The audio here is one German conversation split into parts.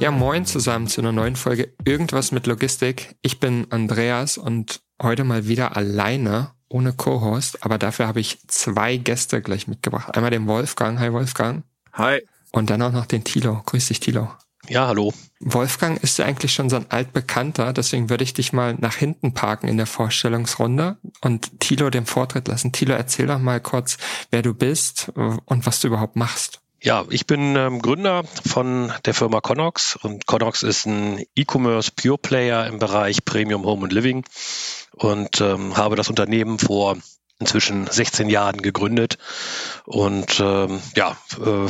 Ja, moin zusammen zu einer neuen Folge Irgendwas mit Logistik. Ich bin Andreas und heute mal wieder alleine, ohne Co-Host, aber dafür habe ich zwei Gäste gleich mitgebracht. Einmal den Wolfgang. Hi Wolfgang. Hi. Und dann auch noch den Tilo. Grüß dich, Tilo. Ja, hallo. Wolfgang ist ja eigentlich schon so ein altbekannter, deswegen würde ich dich mal nach hinten parken in der Vorstellungsrunde und Tilo den Vortritt lassen. Tilo, erzähl doch mal kurz, wer du bist und was du überhaupt machst. Ja, ich bin ähm, Gründer von der Firma Connox und Connox ist ein E-Commerce Pure Player im Bereich Premium Home und Living und ähm, habe das Unternehmen vor inzwischen 16 Jahren gegründet und ähm, ja äh,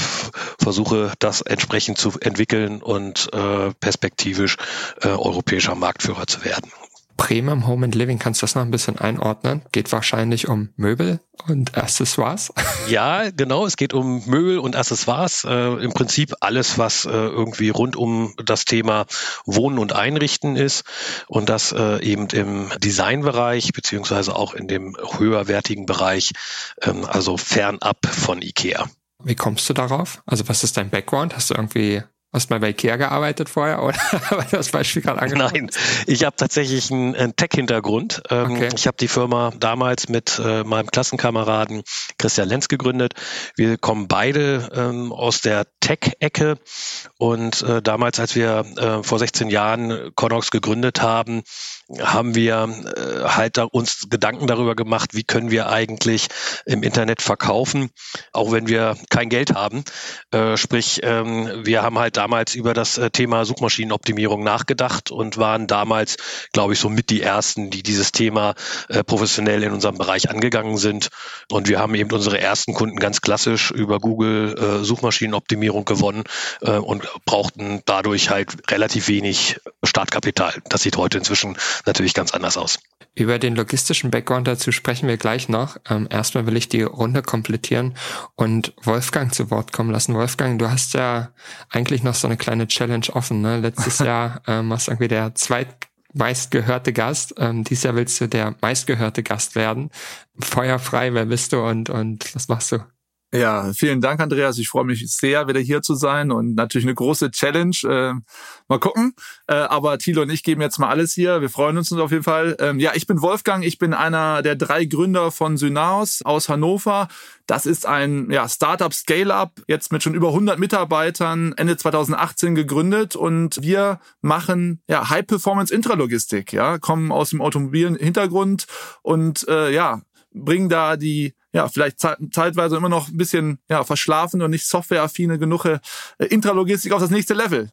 versuche das entsprechend zu entwickeln und äh, perspektivisch äh, europäischer Marktführer zu werden. Premium Home and Living, kannst du das noch ein bisschen einordnen? Geht wahrscheinlich um Möbel und Accessoires? Ja, genau. Es geht um Möbel und Accessoires. Äh, Im Prinzip alles, was äh, irgendwie rund um das Thema Wohnen und Einrichten ist und das äh, eben im Designbereich beziehungsweise auch in dem höherwertigen Bereich, ähm, also fernab von IKEA. Wie kommst du darauf? Also was ist dein Background? Hast du irgendwie Hast du mal bei Ikea gearbeitet vorher oder das Beispiel gerade angesprochen? Nein, ich habe tatsächlich einen, einen Tech-Hintergrund. Ähm, okay. Ich habe die Firma damals mit äh, meinem Klassenkameraden Christian Lenz gegründet. Wir kommen beide ähm, aus der Tech-Ecke und äh, damals, als wir äh, vor 16 Jahren Connox gegründet haben, haben wir äh, halt da uns Gedanken darüber gemacht, wie können wir eigentlich im Internet verkaufen, auch wenn wir kein Geld haben. Äh, sprich, ähm, wir haben halt damals über das äh, Thema Suchmaschinenoptimierung nachgedacht und waren damals, glaube ich, so mit die ersten, die dieses Thema äh, professionell in unserem Bereich angegangen sind. Und wir haben eben unsere ersten Kunden ganz klassisch über Google äh, Suchmaschinenoptimierung gewonnen äh, und brauchten dadurch halt relativ wenig Startkapital. Das sieht heute inzwischen natürlich ganz anders aus. Über den logistischen Background dazu sprechen wir gleich noch. Ähm, erstmal will ich die Runde komplettieren und Wolfgang zu Wort kommen lassen. Wolfgang, du hast ja eigentlich noch so eine kleine Challenge offen. Ne? Letztes Jahr ähm, warst du irgendwie der zweitmeistgehörte Gast. Ähm, dieses Jahr willst du der meistgehörte Gast werden. Feuerfrei, wer bist du und, und was machst du? Ja, vielen Dank, Andreas. Ich freue mich sehr, wieder hier zu sein und natürlich eine große Challenge. Äh, mal gucken. Äh, aber Thilo und ich geben jetzt mal alles hier. Wir freuen uns auf jeden Fall. Ähm, ja, ich bin Wolfgang. Ich bin einer der drei Gründer von Synaos aus Hannover. Das ist ein ja, Startup Scale-Up, jetzt mit schon über 100 Mitarbeitern, Ende 2018 gegründet und wir machen ja High-Performance Intralogistik, ja, kommen aus dem automobilen Hintergrund und äh, ja, bringen da die ja, vielleicht zeitweise immer noch ein bisschen ja, verschlafen und nicht softwareaffine genug äh, Intralogistik auf das nächste Level.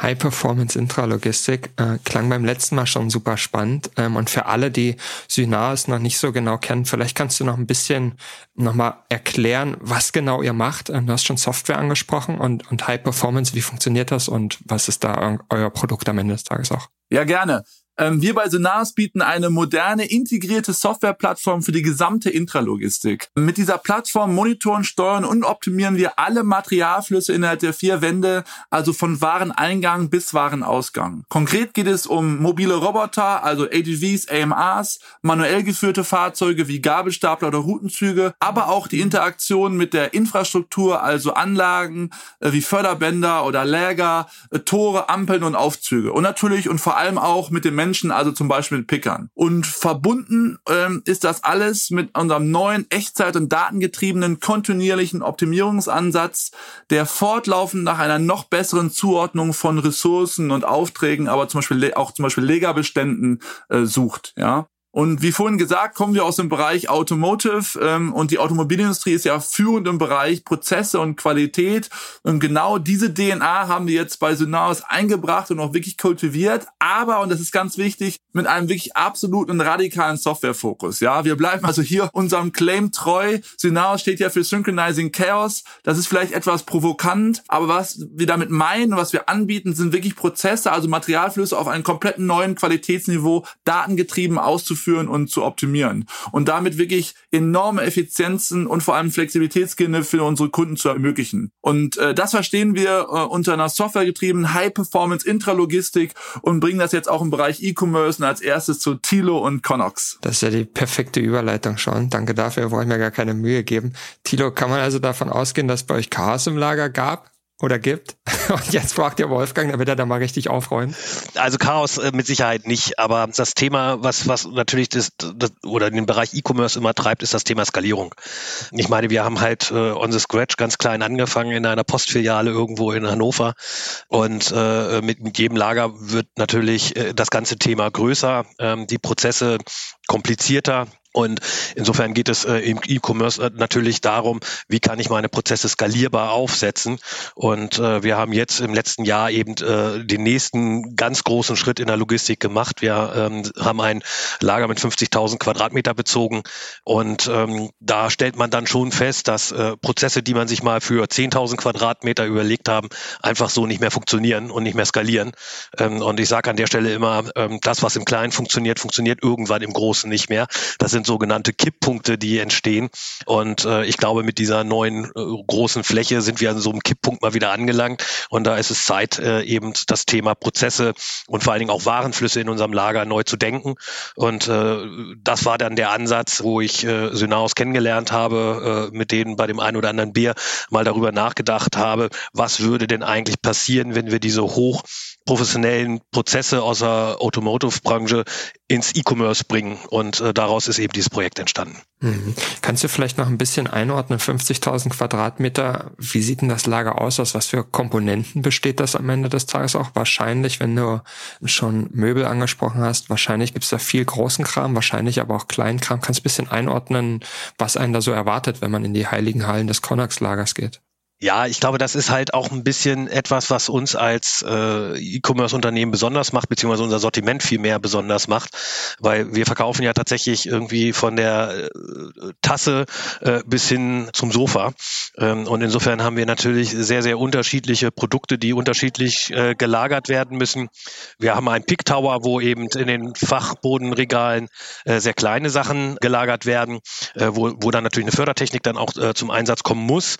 High Performance Intralogistik äh, klang beim letzten Mal schon super spannend. Ähm, und für alle, die Synaris noch nicht so genau kennen, vielleicht kannst du noch ein bisschen nochmal erklären, was genau ihr macht. Ähm, du hast schon Software angesprochen und, und High Performance, wie funktioniert das und was ist da euer Produkt am Ende des Tages auch? Ja, gerne. Ähm, wir bei Sonaris bieten eine moderne, integrierte Softwareplattform für die gesamte Intralogistik. Mit dieser Plattform monitoren, steuern und optimieren wir alle Materialflüsse innerhalb der vier Wände, also von Wareneingang bis Warenausgang. Konkret geht es um mobile Roboter, also AGVs, AMRs, manuell geführte Fahrzeuge wie Gabelstapler oder Routenzüge, aber auch die Interaktion mit der Infrastruktur, also Anlagen äh, wie Förderbänder oder Läger, äh, Tore, Ampeln und Aufzüge. Und natürlich und vor allem auch mit dem Menschen, also zum Beispiel mit Pickern. Und verbunden ähm, ist das alles mit unserem neuen Echtzeit- und datengetriebenen kontinuierlichen Optimierungsansatz, der fortlaufend nach einer noch besseren Zuordnung von Ressourcen und Aufträgen, aber zum Beispiel auch zum Beispiel Legerbeständen äh, sucht. Ja, Und wie vorhin gesagt, kommen wir aus dem Bereich Automotive ähm, und die Automobilindustrie ist ja führend im Bereich Prozesse und Qualität. Und genau diese DNA haben wir jetzt bei Synaos eingebracht und auch wirklich kultiviert. Aber, und das ist ganz wichtig, mit einem wirklich absoluten radikalen Softwarefokus. Ja, wir bleiben also hier unserem Claim treu. Synaos steht ja für Synchronizing Chaos. Das ist vielleicht etwas provokant, aber was wir damit meinen, was wir anbieten, sind wirklich Prozesse, also Materialflüsse auf einem kompletten neuen Qualitätsniveau, datengetrieben auszuführen durchzuführen und zu optimieren und damit wirklich enorme Effizienzen und vor allem Flexibilitätsgewinne für unsere Kunden zu ermöglichen. Und äh, das verstehen wir äh, unter einer softwaregetriebenen High-Performance Intralogistik und bringen das jetzt auch im Bereich E-Commerce und als erstes zu Tilo und Connox. Das ist ja die perfekte Überleitung schon. Danke dafür, wollen mir gar keine Mühe geben. Tilo, kann man also davon ausgehen, dass bei euch Chaos im Lager gab? Oder gibt. Und jetzt fragt ihr Wolfgang, da wird er da mal richtig aufräumen. Also Chaos äh, mit Sicherheit nicht, aber das Thema, was, was natürlich das, das oder den Bereich E-Commerce immer treibt, ist das Thema Skalierung. Ich meine, wir haben halt äh, on the scratch ganz klein angefangen in einer Postfiliale irgendwo in Hannover und äh, mit, mit jedem Lager wird natürlich äh, das ganze Thema größer, ähm, die Prozesse komplizierter und insofern geht es äh, im E-Commerce äh, natürlich darum, wie kann ich meine Prozesse skalierbar aufsetzen. Und äh, wir haben jetzt im letzten Jahr eben äh, den nächsten ganz großen Schritt in der Logistik gemacht. Wir ähm, haben ein Lager mit 50.000 Quadratmeter bezogen und ähm, da stellt man dann schon fest, dass äh, Prozesse, die man sich mal für 10.000 Quadratmeter überlegt haben, einfach so nicht mehr funktionieren und nicht mehr skalieren. Ähm, und ich sage an der Stelle immer, ähm, das, was im Kleinen funktioniert, funktioniert irgendwann im Großen nicht mehr. Das sind sogenannte Kipppunkte, die entstehen. Und äh, ich glaube, mit dieser neuen äh, großen Fläche sind wir an so einem Kipppunkt mal wieder angelangt. Und da ist es Zeit, äh, eben das Thema Prozesse und vor allen Dingen auch Warenflüsse in unserem Lager neu zu denken. Und äh, das war dann der Ansatz, wo ich äh, Synaos kennengelernt habe, äh, mit denen bei dem einen oder anderen Bier mal darüber nachgedacht habe, was würde denn eigentlich passieren, wenn wir diese hoch professionellen Prozesse aus der Automotive-Branche ins E-Commerce bringen. Und äh, daraus ist eben dieses Projekt entstanden. Mhm. Kannst du vielleicht noch ein bisschen einordnen, 50.000 Quadratmeter, wie sieht denn das Lager aus? Aus was für Komponenten besteht das am Ende des Tages auch? Wahrscheinlich, wenn du schon Möbel angesprochen hast, wahrscheinlich gibt es da viel großen Kram, wahrscheinlich aber auch kleinen Kram. Kannst du ein bisschen einordnen, was einen da so erwartet, wenn man in die heiligen Hallen des Connex-Lagers geht? Ja, ich glaube, das ist halt auch ein bisschen etwas, was uns als äh, E-Commerce-Unternehmen besonders macht, beziehungsweise unser Sortiment viel mehr besonders macht, weil wir verkaufen ja tatsächlich irgendwie von der äh, Tasse äh, bis hin zum Sofa. Ähm, und insofern haben wir natürlich sehr, sehr unterschiedliche Produkte, die unterschiedlich äh, gelagert werden müssen. Wir haben einen Pick Tower, wo eben in den Fachbodenregalen äh, sehr kleine Sachen gelagert werden, äh, wo, wo dann natürlich eine Fördertechnik dann auch äh, zum Einsatz kommen muss.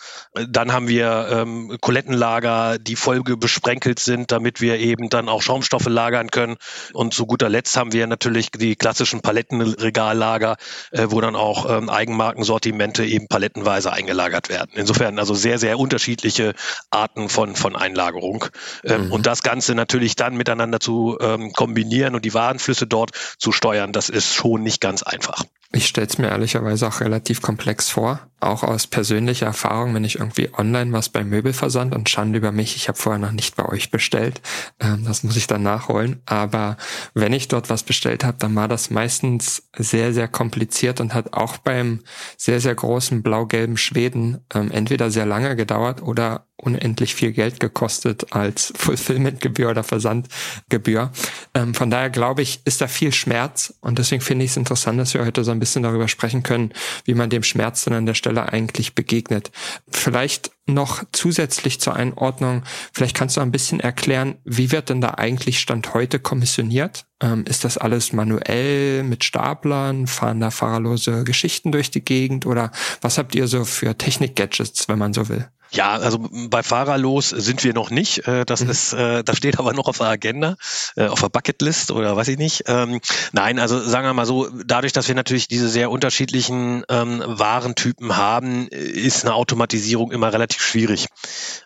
Dann haben haben wir ähm, Kulettenlager, die voll besprenkelt sind, damit wir eben dann auch Schaumstoffe lagern können. Und zu guter Letzt haben wir natürlich die klassischen Palettenregallager, äh, wo dann auch ähm, Eigenmarkensortimente eben palettenweise eingelagert werden. Insofern also sehr, sehr unterschiedliche Arten von, von Einlagerung. Ähm, mhm. Und das Ganze natürlich dann miteinander zu ähm, kombinieren und die Warenflüsse dort zu steuern, das ist schon nicht ganz einfach. Ich stelle es mir ehrlicherweise auch relativ komplex vor, auch aus persönlicher Erfahrung, wenn ich irgendwie online was beim Möbelversand und Schande über mich, ich habe vorher noch nicht bei euch bestellt, ähm, das muss ich dann nachholen, aber wenn ich dort was bestellt habe, dann war das meistens sehr, sehr kompliziert und hat auch beim sehr, sehr großen blau-gelben Schweden ähm, entweder sehr lange gedauert oder unendlich viel Geld gekostet als Fulfillmentgebühr oder Versandgebühr. Ähm, von daher glaube ich, ist da viel Schmerz und deswegen finde ich es interessant, dass wir heute so ein bisschen darüber sprechen können, wie man dem Schmerz dann an der Stelle eigentlich begegnet. Vielleicht noch zusätzlich zur Einordnung, vielleicht kannst du ein bisschen erklären, wie wird denn da eigentlich Stand heute kommissioniert? Ähm, ist das alles manuell mit Staplern? Fahren da fahrerlose Geschichten durch die Gegend? Oder was habt ihr so für Technik-Gadgets, wenn man so will? Ja, also bei Fahrerlos sind wir noch nicht. Äh, das mhm. ist, äh, das steht aber noch auf der Agenda, äh, auf der Bucketlist oder weiß ich nicht. Ähm, nein, also sagen wir mal so, dadurch, dass wir natürlich diese sehr unterschiedlichen ähm, Warentypen haben, ist eine Automatisierung immer relativ schwierig.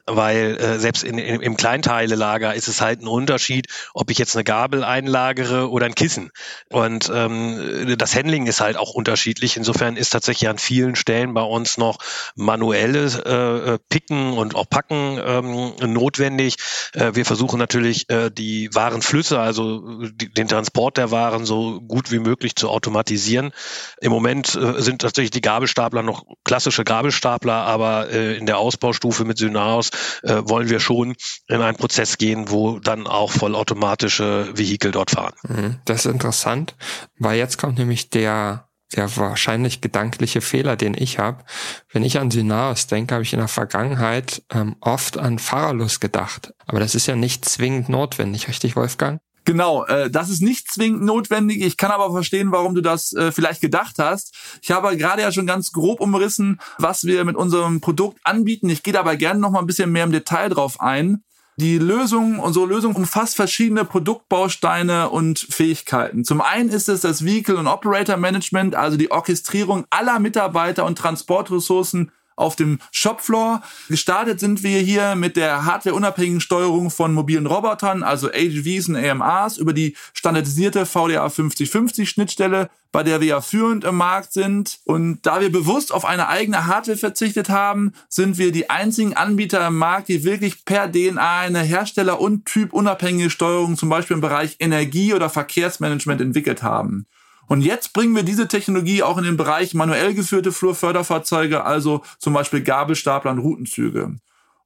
Weil selbst in, in, im Kleinteilelager ist es halt ein Unterschied, ob ich jetzt eine Gabel einlagere oder ein Kissen. Und ähm, das Handling ist halt auch unterschiedlich. Insofern ist tatsächlich an vielen Stellen bei uns noch manuelle Picken und auch Packen ähm, notwendig. Äh, wir versuchen natürlich äh, die Warenflüsse, also die, den Transport der Waren so gut wie möglich zu automatisieren. Im Moment äh, sind tatsächlich die Gabelstapler noch klassische Gabelstapler, aber äh, in der Ausbaustufe mit Synaos äh, wollen wir schon in einen Prozess gehen, wo dann auch vollautomatische Vehikel dort fahren. Mhm. Das ist interessant, weil jetzt kommt nämlich der der wahrscheinlich gedankliche Fehler, den ich habe. Wenn ich an Synaos denke, habe ich in der Vergangenheit ähm, oft an Fahrerlust gedacht. Aber das ist ja nicht zwingend notwendig, richtig, Wolfgang? Genau, äh, das ist nicht zwingend notwendig. Ich kann aber verstehen, warum du das äh, vielleicht gedacht hast. Ich habe gerade ja schon ganz grob umrissen, was wir mit unserem Produkt anbieten. Ich gehe dabei gerne noch mal ein bisschen mehr im Detail drauf ein. Die Lösung, unsere Lösung umfasst verschiedene Produktbausteine und Fähigkeiten. Zum einen ist es das Vehicle und Operator Management, also die Orchestrierung aller Mitarbeiter und Transportressourcen auf dem Shopfloor. Gestartet sind wir hier mit der hardwareunabhängigen Steuerung von mobilen Robotern, also AGVs und AMRs, über die standardisierte VDA 5050 Schnittstelle, bei der wir ja führend im Markt sind. Und da wir bewusst auf eine eigene Hardware verzichtet haben, sind wir die einzigen Anbieter im Markt, die wirklich per DNA eine Hersteller- und typunabhängige Steuerung zum Beispiel im Bereich Energie- oder Verkehrsmanagement entwickelt haben. Und jetzt bringen wir diese Technologie auch in den Bereich manuell geführte Flurförderfahrzeuge, also zum Beispiel Gabelstapler und Routenzüge.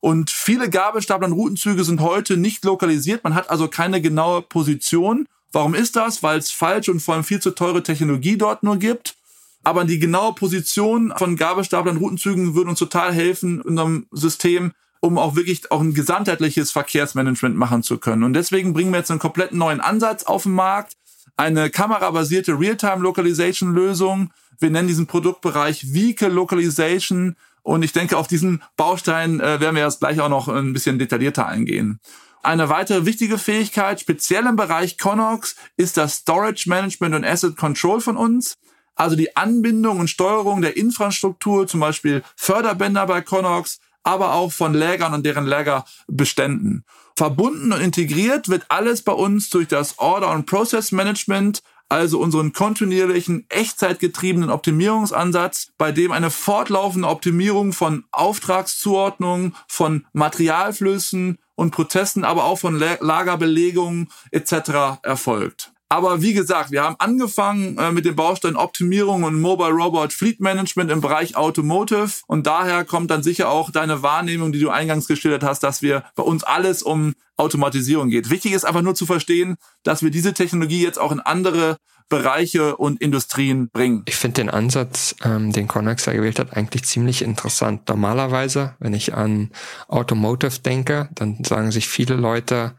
Und viele Gabelstapler und Routenzüge sind heute nicht lokalisiert. Man hat also keine genaue Position. Warum ist das? Weil es falsch und vor allem viel zu teure Technologie dort nur gibt. Aber die genaue Position von Gabelstaplern und Routenzügen würde uns total helfen in unserem System, um auch wirklich auch ein gesamtheitliches Verkehrsmanagement machen zu können. Und deswegen bringen wir jetzt einen komplett neuen Ansatz auf den Markt eine kamerabasierte Realtime-Localization-Lösung. Wir nennen diesen Produktbereich Vehicle Localization. Und ich denke, auf diesen Baustein äh, werden wir jetzt gleich auch noch ein bisschen detaillierter eingehen. Eine weitere wichtige Fähigkeit, speziell im Bereich Connox, ist das Storage Management und Asset Control von uns. Also die Anbindung und Steuerung der Infrastruktur, zum Beispiel Förderbänder bei Connox, aber auch von Lägern und deren Lägerbeständen. Verbunden und integriert wird alles bei uns durch das Order- und Process Management, also unseren kontinuierlichen, echtzeitgetriebenen Optimierungsansatz, bei dem eine fortlaufende Optimierung von Auftragszuordnungen, von Materialflüssen und Prozessen, aber auch von Lagerbelegungen etc. erfolgt. Aber wie gesagt, wir haben angefangen äh, mit den Bausteinen Optimierung und Mobile Robot Fleet Management im Bereich Automotive. Und daher kommt dann sicher auch deine Wahrnehmung, die du eingangs geschildert hast, dass wir bei uns alles um Automatisierung geht. Wichtig ist einfach nur zu verstehen, dass wir diese Technologie jetzt auch in andere Bereiche und Industrien bringen. Ich finde den Ansatz, ähm, den Connex gewählt hat, eigentlich ziemlich interessant. Normalerweise, wenn ich an Automotive denke, dann sagen sich viele Leute,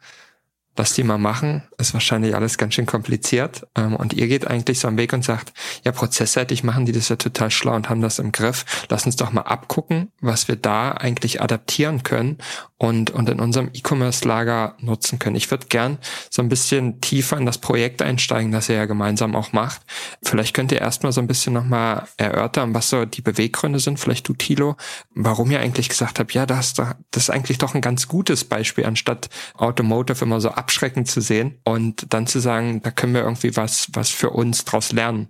lass die mal machen, ist wahrscheinlich alles ganz schön kompliziert. Ähm, und ihr geht eigentlich so am Weg und sagt, ja, prozessseitig machen die das ja total schlau und haben das im Griff. Lass uns doch mal abgucken, was wir da eigentlich adaptieren können und, und in unserem E-Commerce-Lager nutzen können. Ich würde gern so ein bisschen tiefer in das Projekt einsteigen, das ihr ja gemeinsam auch macht. Vielleicht könnt ihr erstmal so ein bisschen nochmal erörtern, was so die Beweggründe sind, vielleicht du, Tilo, warum ihr eigentlich gesagt habt, ja, das, das ist eigentlich doch ein ganz gutes Beispiel, anstatt Automotive immer so abschreckend zu sehen und dann zu sagen, da können wir irgendwie was, was für uns draus lernen.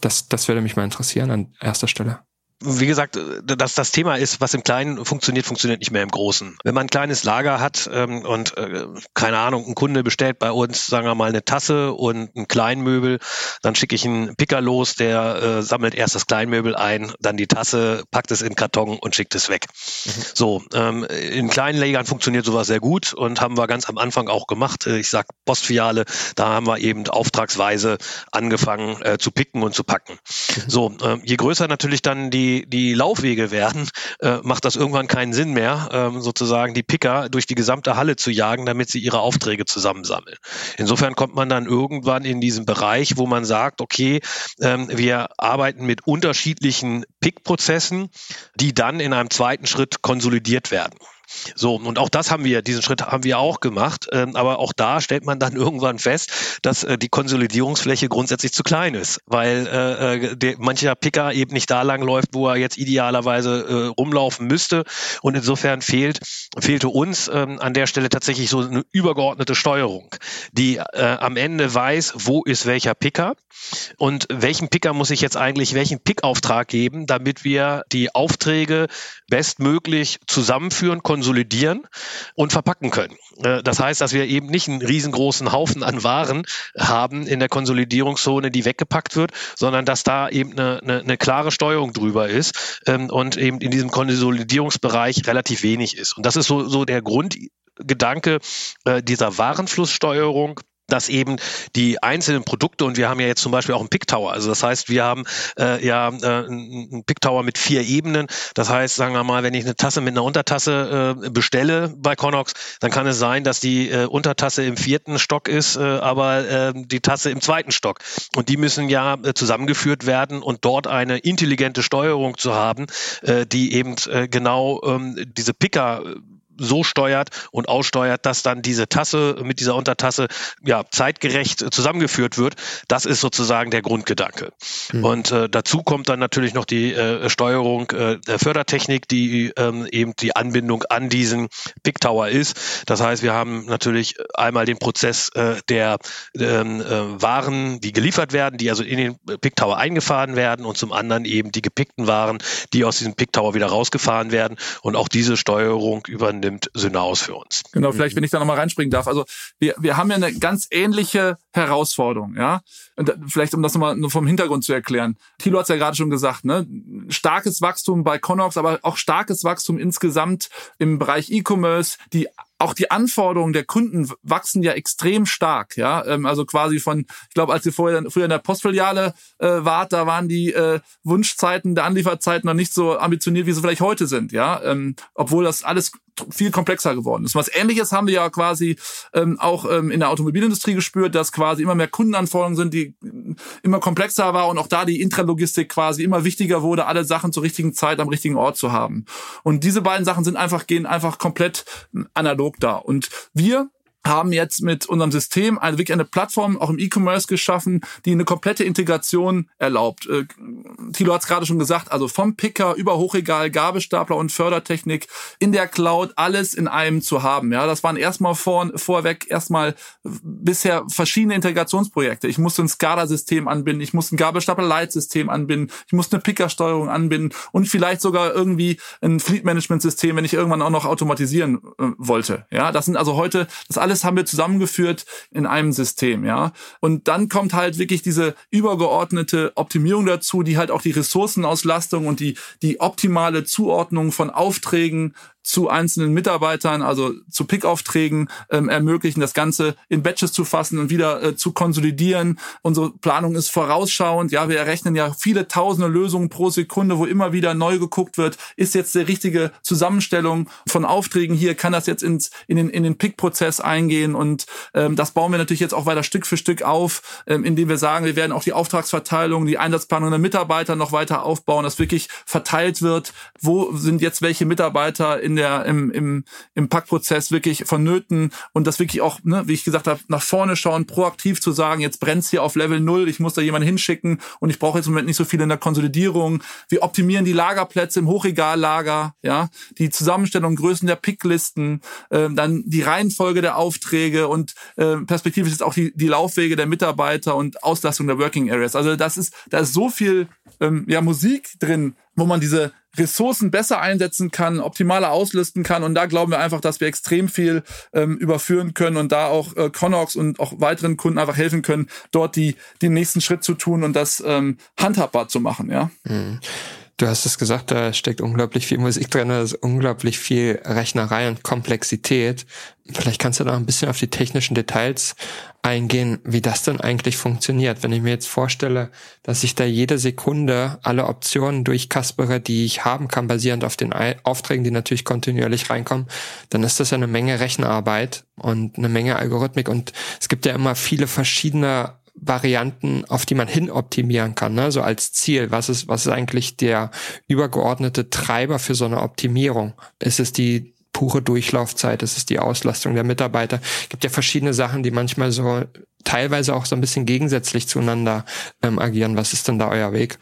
Das, das würde mich mal interessieren an erster Stelle wie gesagt, dass das Thema ist, was im Kleinen funktioniert, funktioniert nicht mehr im Großen. Wenn man ein kleines Lager hat ähm, und äh, keine Ahnung, ein Kunde bestellt bei uns, sagen wir mal, eine Tasse und ein Kleinmöbel, dann schicke ich einen Picker los, der äh, sammelt erst das Kleinmöbel ein, dann die Tasse, packt es in Karton und schickt es weg. Mhm. So, ähm, in kleinen Lägern funktioniert sowas sehr gut und haben wir ganz am Anfang auch gemacht. Äh, ich sag Postfiliale, da haben wir eben auftragsweise angefangen äh, zu picken und zu packen. Mhm. So, äh, je größer natürlich dann die die, Laufwege werden, äh, macht das irgendwann keinen Sinn mehr, ähm, sozusagen die Picker durch die gesamte Halle zu jagen, damit sie ihre Aufträge zusammensammeln. Insofern kommt man dann irgendwann in diesen Bereich, wo man sagt, okay, ähm, wir arbeiten mit unterschiedlichen Pick-Prozessen, die dann in einem zweiten Schritt konsolidiert werden. So, und auch das haben wir, diesen Schritt haben wir auch gemacht. Ähm, aber auch da stellt man dann irgendwann fest, dass äh, die Konsolidierungsfläche grundsätzlich zu klein ist, weil äh, äh der, mancher Picker eben nicht da lang läuft, wo er jetzt idealerweise äh, rumlaufen müsste. Und insofern fehlt, fehlte uns ähm, an der Stelle tatsächlich so eine übergeordnete Steuerung, die äh, am Ende weiß, wo ist welcher Picker und welchen Picker muss ich jetzt eigentlich welchen Pickauftrag geben, damit wir die Aufträge bestmöglich zusammenführen, konsolidieren und verpacken können. Äh, das heißt, dass wir eben nicht einen riesengroßen Haufen an Waren haben in der Konsolidierungszone, die weggepackt wird, sondern dass da eben eine, eine, eine klare Steuerung drüber ist ähm, und eben in diesem Konsolidierungsbereich relativ wenig ist. Und das ist so, so der Grundgedanke äh, dieser Warenflusssteuerung dass eben die einzelnen Produkte und wir haben ja jetzt zum Beispiel auch einen Pick Tower. Also das heißt, wir haben äh, ja äh, einen Pick Tower mit vier Ebenen. Das heißt, sagen wir mal, wenn ich eine Tasse mit einer Untertasse äh, bestelle bei Connox, dann kann es sein, dass die äh, Untertasse im vierten Stock ist, äh, aber äh, die Tasse im zweiten Stock. Und die müssen ja äh, zusammengeführt werden und dort eine intelligente Steuerung zu haben, äh, die eben äh, genau ähm, diese Picker so steuert und aussteuert, dass dann diese Tasse mit dieser Untertasse ja zeitgerecht zusammengeführt wird. Das ist sozusagen der Grundgedanke. Mhm. Und äh, dazu kommt dann natürlich noch die äh, Steuerung äh, der Fördertechnik, die ähm, eben die Anbindung an diesen Big Tower ist. Das heißt, wir haben natürlich einmal den Prozess äh, der ähm, äh, Waren, die geliefert werden, die also in den Big Tower eingefahren werden und zum anderen eben die gepickten Waren, die aus diesem Big Tower wieder rausgefahren werden. Und auch diese Steuerung über nimmt Synaus für uns. Genau, vielleicht, wenn ich da nochmal reinspringen darf. Also wir, wir haben ja eine ganz ähnliche Herausforderung, ja. Und vielleicht, um das nochmal nur vom Hintergrund zu erklären. Thilo hat es ja gerade schon gesagt, ne? Starkes Wachstum bei Connox, aber auch starkes Wachstum insgesamt im Bereich E-Commerce. Die auch die Anforderungen der Kunden wachsen ja extrem stark, ja. Ähm, also quasi von, ich glaube, als ihr vorher früher in der Postfiliale äh, wart, da waren die äh, Wunschzeiten der Anlieferzeiten noch nicht so ambitioniert, wie sie vielleicht heute sind, ja. Ähm, obwohl das alles viel komplexer geworden ist. Was ähnliches haben wir ja quasi ähm, auch ähm, in der Automobilindustrie gespürt, dass quasi immer mehr Kundenanforderungen sind, die immer komplexer war und auch da die Intralogistik quasi immer wichtiger wurde, alle Sachen zur richtigen Zeit am richtigen Ort zu haben. Und diese beiden Sachen sind einfach, gehen einfach komplett analog Katalog da. Und wir haben jetzt mit unserem System eine, wirklich eine Plattform auch im E-Commerce geschaffen, die eine komplette Integration erlaubt. Äh, Thilo hat es gerade schon gesagt, also vom Picker über Hochregal, Gabelstapler und Fördertechnik in der Cloud alles in einem zu haben. Ja, das waren erstmal vor, vorweg erstmal bisher verschiedene Integrationsprojekte. Ich musste ein SCADA-System anbinden, ich musste ein Gabelstapler-Leitsystem anbinden, ich musste eine Pickersteuerung anbinden und vielleicht sogar irgendwie ein Fleet-Management-System, wenn ich irgendwann auch noch automatisieren äh, wollte. Ja, das sind also heute das alles alles haben wir zusammengeführt in einem System, ja. Und dann kommt halt wirklich diese übergeordnete Optimierung dazu, die halt auch die Ressourcenauslastung und die, die optimale Zuordnung von Aufträgen zu einzelnen Mitarbeitern, also zu Pick-Aufträgen ähm, ermöglichen, das Ganze in Batches zu fassen und wieder äh, zu konsolidieren. Unsere Planung ist vorausschauend. Ja, wir errechnen ja viele tausende Lösungen pro Sekunde, wo immer wieder neu geguckt wird, ist jetzt die richtige Zusammenstellung von Aufträgen hier, kann das jetzt ins, in den, in den Pick-Prozess eingehen und ähm, das bauen wir natürlich jetzt auch weiter Stück für Stück auf, ähm, indem wir sagen, wir werden auch die Auftragsverteilung, die Einsatzplanung der Mitarbeiter noch weiter aufbauen, dass wirklich verteilt wird, wo sind jetzt welche Mitarbeiter in in der, im, im, im Packprozess wirklich vonnöten und das wirklich auch, ne, wie ich gesagt habe, nach vorne schauen, proaktiv zu sagen, jetzt brennt's hier auf Level null, ich muss da jemanden hinschicken und ich brauche jetzt im Moment nicht so viel in der Konsolidierung. Wir optimieren die Lagerplätze im Hochregallager, ja, die Zusammenstellung, Größen der Picklisten, äh, dann die Reihenfolge der Aufträge und äh, perspektivisch ist auch die, die Laufwege der Mitarbeiter und Auslastung der Working Areas. Also das ist, da ist so viel ähm, ja, Musik drin, wo man diese Ressourcen besser einsetzen kann, optimaler auslisten kann. Und da glauben wir einfach, dass wir extrem viel ähm, überführen können und da auch äh, Connox und auch weiteren Kunden einfach helfen können, dort die, den nächsten Schritt zu tun und das ähm, handhabbar zu machen. Ja. Mhm. Du hast es gesagt, da steckt unglaublich viel Musik drin, da ist unglaublich viel Rechnerei und Komplexität. Vielleicht kannst du da ein bisschen auf die technischen Details eingehen, wie das denn eigentlich funktioniert. Wenn ich mir jetzt vorstelle, dass ich da jede Sekunde alle Optionen durchkaspere, die ich haben kann, basierend auf den Aufträgen, die natürlich kontinuierlich reinkommen, dann ist das ja eine Menge Rechenarbeit und eine Menge Algorithmik. Und es gibt ja immer viele verschiedene Varianten, auf die man hin optimieren kann, ne? so als Ziel. Was ist, was ist eigentlich der übergeordnete Treiber für so eine Optimierung? Ist es die pure Durchlaufzeit, es ist die Auslastung der Mitarbeiter. Es gibt ja verschiedene Sachen, die manchmal so teilweise auch so ein bisschen gegensätzlich zueinander ähm, agieren. Was ist denn da euer Weg?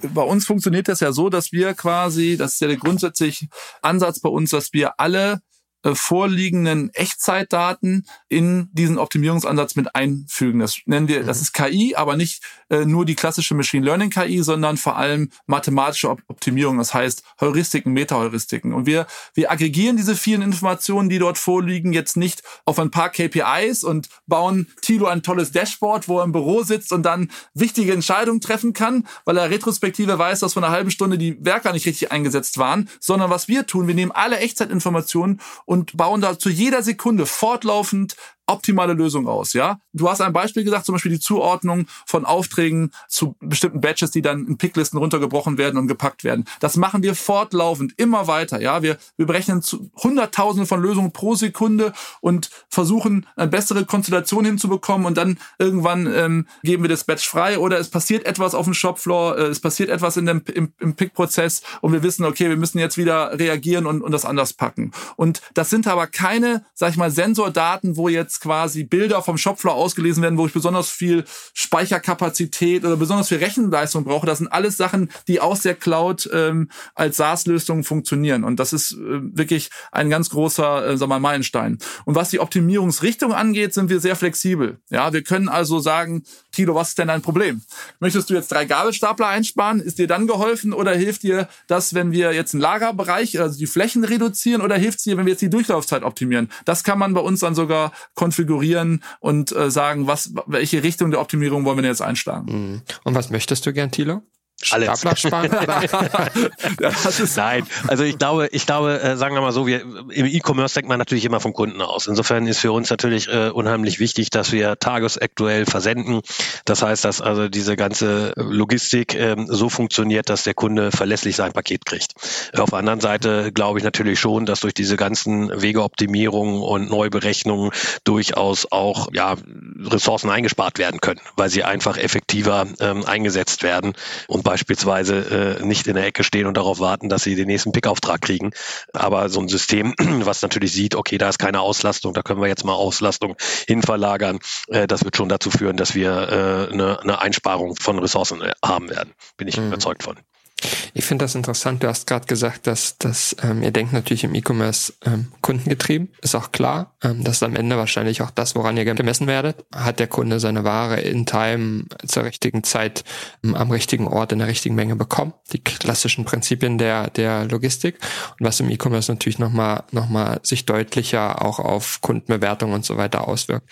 Bei uns funktioniert das ja so, dass wir quasi, das ist ja der grundsätzliche Ansatz bei uns, dass wir alle vorliegenden Echtzeitdaten in diesen Optimierungsansatz mit einfügen. Das nennen wir, das mhm. ist KI, aber nicht äh, nur die klassische Machine Learning KI, sondern vor allem mathematische Optimierung. Das heißt Heuristiken, Meta-Heuristiken. Und wir, wir aggregieren diese vielen Informationen, die dort vorliegen, jetzt nicht auf ein paar KPIs und bauen Tilo ein tolles Dashboard, wo er im Büro sitzt und dann wichtige Entscheidungen treffen kann, weil er retrospektive weiß, dass vor einer halben Stunde die Werker nicht richtig eingesetzt waren, sondern was wir tun, wir nehmen alle Echtzeitinformationen und bauen da zu jeder Sekunde fortlaufend optimale Lösung aus, ja? Du hast ein Beispiel gesagt, zum Beispiel die Zuordnung von Aufträgen zu bestimmten Batches, die dann in Picklisten runtergebrochen werden und gepackt werden. Das machen wir fortlaufend immer weiter, ja? Wir, wir berechnen zu Hunderttausende von Lösungen pro Sekunde und versuchen, eine bessere Konstellation hinzubekommen und dann irgendwann ähm, geben wir das Batch frei oder es passiert etwas auf dem Shopfloor, äh, es passiert etwas in dem, im, im Pick-Prozess und wir wissen, okay, wir müssen jetzt wieder reagieren und, und das anders packen. Und das sind aber keine, sag ich mal, Sensordaten, wo jetzt quasi Bilder vom Shopfloor ausgelesen werden, wo ich besonders viel Speicherkapazität oder besonders viel Rechenleistung brauche. Das sind alles Sachen, die aus der Cloud ähm, als SaaS-Lösung funktionieren. Und das ist äh, wirklich ein ganz großer, äh, wir mal, Meilenstein. Und was die Optimierungsrichtung angeht, sind wir sehr flexibel. Ja, wir können also sagen, Tilo, was ist denn dein Problem? Möchtest du jetzt drei Gabelstapler einsparen? Ist dir dann geholfen oder hilft dir das, wenn wir jetzt einen Lagerbereich, also die Flächen reduzieren oder hilft es dir, wenn wir jetzt die Durchlaufzeit optimieren? Das kann man bei uns dann sogar konfigurieren und äh, sagen, was, welche Richtung der Optimierung wollen wir denn jetzt einschlagen. Mhm. Und was möchtest du gern, Thilo? Alles. Nein, also ich glaube, ich glaube, äh, sagen wir mal so, wir im E-Commerce denkt man natürlich immer vom Kunden aus. Insofern ist für uns natürlich äh, unheimlich wichtig, dass wir tagesaktuell versenden. Das heißt, dass also diese ganze Logistik äh, so funktioniert, dass der Kunde verlässlich sein Paket kriegt. Auf der anderen Seite glaube ich natürlich schon, dass durch diese ganzen Wegeoptimierungen und Neuberechnungen durchaus auch ja, Ressourcen eingespart werden können, weil sie einfach effektiver ähm, eingesetzt werden und beispielsweise äh, nicht in der Ecke stehen und darauf warten, dass sie den nächsten Pickauftrag kriegen. Aber so ein System, was natürlich sieht, okay, da ist keine Auslastung, da können wir jetzt mal Auslastung hinverlagern, äh, das wird schon dazu führen, dass wir äh, eine, eine Einsparung von Ressourcen äh, haben werden. Bin ich mhm. überzeugt von. Ich finde das interessant. Du hast gerade gesagt, dass, dass ähm, ihr denkt natürlich im E-Commerce ähm, kundengetrieben. Ist auch klar. Ähm, das ist am Ende wahrscheinlich auch das, woran ihr gemessen werdet. Hat der Kunde seine Ware in Time zur richtigen Zeit ähm, am richtigen Ort in der richtigen Menge bekommen? Die klassischen Prinzipien der, der Logistik. Und was im E-Commerce natürlich nochmal noch mal sich deutlicher auch auf Kundenbewertung und so weiter auswirkt.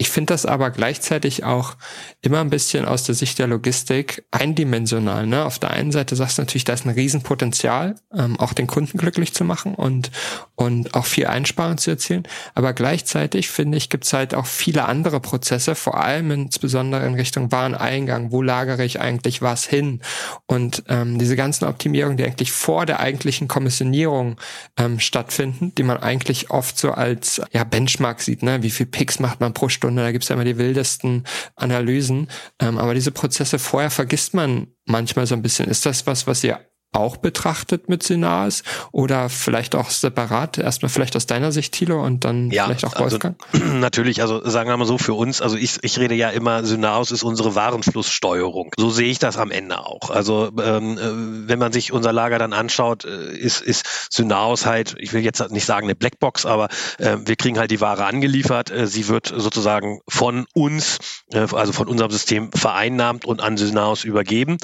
Ich finde das aber gleichzeitig auch immer ein bisschen aus der Sicht der Logistik eindimensional. Ne? Auf der einen Seite sagst natürlich, da ist ein Riesenpotenzial, ähm, auch den Kunden glücklich zu machen und, und auch viel Einsparung zu erzielen. Aber gleichzeitig finde ich, gibt es halt auch viele andere Prozesse, vor allem insbesondere in Richtung Wareneingang. Wo lagere ich eigentlich was hin? Und ähm, diese ganzen Optimierungen, die eigentlich vor der eigentlichen Kommissionierung ähm, stattfinden, die man eigentlich oft so als ja, Benchmark sieht. Ne? Wie viel Picks macht man pro Stunde? Stunde, da gibt's ja immer die wildesten Analysen. Ähm, aber diese Prozesse vorher vergisst man manchmal so ein bisschen. Ist das was, was ihr auch betrachtet mit Sinas oder vielleicht auch separat? Erstmal vielleicht aus deiner Sicht, Thilo, und dann ja, vielleicht auch also Wolfgang? Also, natürlich, also sagen wir mal so, für uns, also ich, ich rede ja immer, Synaos ist unsere Warenflusssteuerung. So sehe ich das am Ende auch. Also ähm, äh, wenn man sich unser Lager dann anschaut, äh, ist, ist Synaos halt, ich will jetzt nicht sagen eine Blackbox, aber äh, wir kriegen halt die Ware angeliefert. Äh, sie wird sozusagen von uns, äh, also von unserem System vereinnahmt und an Synaos übergeben.